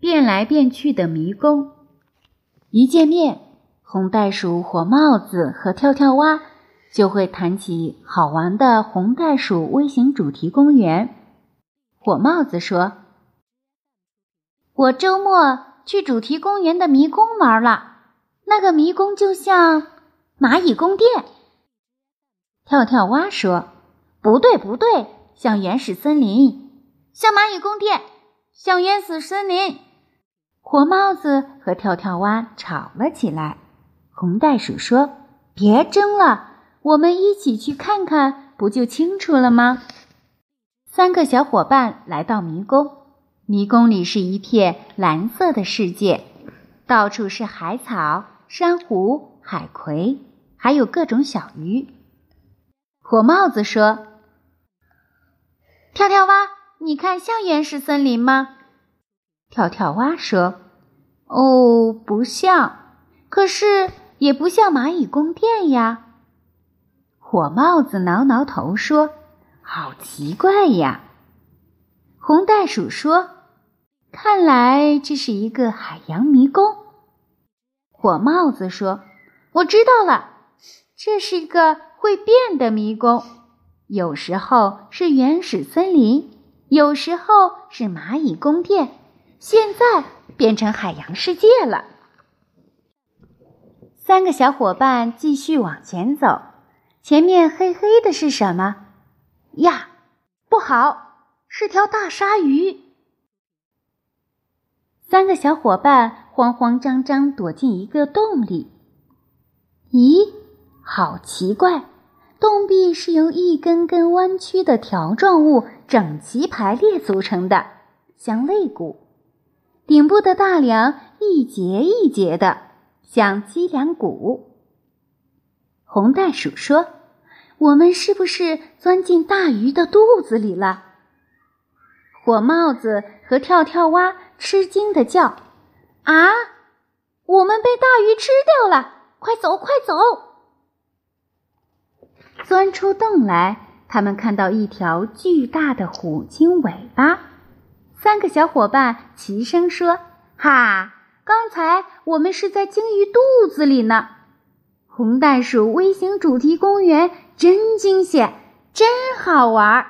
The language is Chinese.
变来变去的迷宫。一见面，红袋鼠、火帽子和跳跳蛙就会谈起好玩的红袋鼠微型主题公园。火帽子说：“我周末去主题公园的迷宫玩了，那个迷宫就像蚂蚁宫殿。”跳跳蛙说：“不对，不对，像原始森林，像蚂蚁宫殿，像原始森林。”火帽子和跳跳蛙吵了起来。红袋鼠说：“别争了，我们一起去看看，不就清楚了吗？”三个小伙伴来到迷宫，迷宫里是一片蓝色的世界，到处是海草、珊瑚、海葵，还有各种小鱼。火帽子说：“跳跳蛙，你看像原始森林吗？”跳跳蛙说：“哦，不像，可是也不像蚂蚁宫殿呀。”火帽子挠挠头说：“好奇怪呀。”红袋鼠说：“看来这是一个海洋迷宫。”火帽子说：“我知道了，这是一个会变的迷宫，有时候是原始森林，有时候是蚂蚁宫殿。”现在变成海洋世界了。三个小伙伴继续往前走，前面黑黑的是什么？呀，不好，是条大鲨鱼！三个小伙伴慌慌张张躲进一个洞里。咦，好奇怪！洞壁是由一根根弯曲的条状物整齐排列组成的，像肋骨。顶部的大梁一节一节的，像脊梁骨。红袋鼠说：“我们是不是钻进大鱼的肚子里了？”火帽子和跳跳蛙吃惊的叫：“啊，我们被大鱼吃掉了！快走，快走！”钻出洞来，他们看到一条巨大的虎鲸尾巴。三个小伙伴齐声说：“哈！刚才我们是在鲸鱼肚子里呢。红袋鼠微型主题公园真惊险，真好玩。”